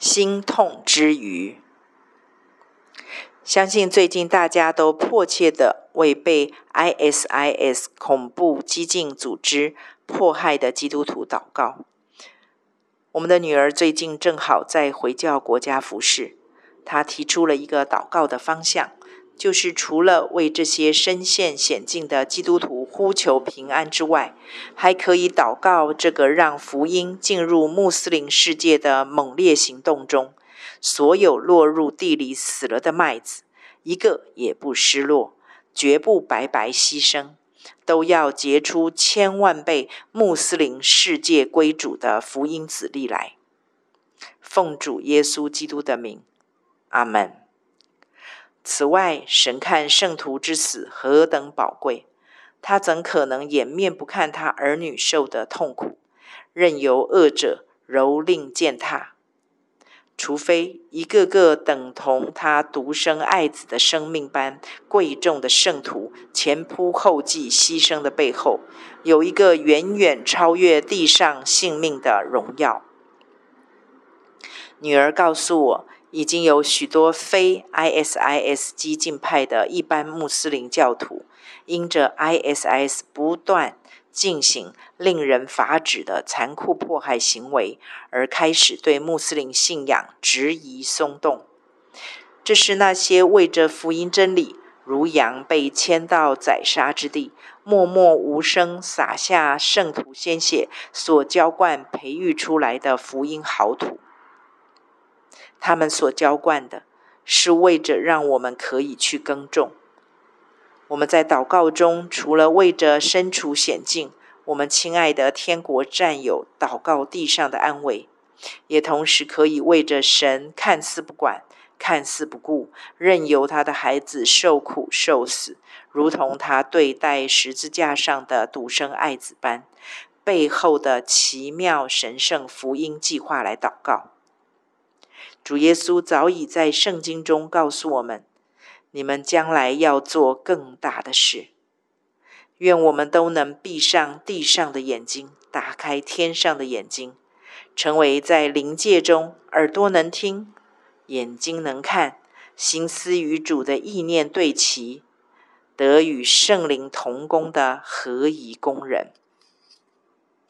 心痛之余，相信最近大家都迫切的为被 ISIS 恐怖激进组织迫害的基督徒祷告。我们的女儿最近正好在回教国家服侍，她提出了一个祷告的方向。就是除了为这些身陷险境的基督徒呼求平安之外，还可以祷告这个让福音进入穆斯林世界的猛烈行动中，所有落入地里死了的麦子，一个也不失落，绝不白白牺牲，都要结出千万倍穆斯林世界归主的福音子粒来。奉主耶稣基督的名，阿门。此外，神看圣徒之死何等宝贵，他怎可能掩面不看他儿女受的痛苦，任由恶者蹂躏践踏？除非一个个等同他独生爱子的生命般贵重的圣徒前仆后继牺牲的背后，有一个远远超越地上性命的荣耀。女儿告诉我。已经有许多非 ISIS 激进派的一般穆斯林教徒，因着 ISIS 不断进行令人发指的残酷迫害行为，而开始对穆斯林信仰质疑松动。这是那些为着福音真理，如羊被牵到宰杀之地，默默无声洒下圣徒鲜血所浇灌培育出来的福音好土。他们所浇灌的，是为着让我们可以去耕种。我们在祷告中，除了为着身处险境，我们亲爱的天国战友祷告地上的安危，也同时可以为着神看似不管、看似不顾，任由他的孩子受苦受死，如同他对待十字架上的独生爱子般，背后的奇妙神圣福音计划来祷告。主耶稣早已在圣经中告诉我们：你们将来要做更大的事。愿我们都能闭上地上的眼睛，打开天上的眼睛，成为在灵界中耳朵能听、眼睛能看、心思与主的意念对齐，得与圣灵同工的合宜工人。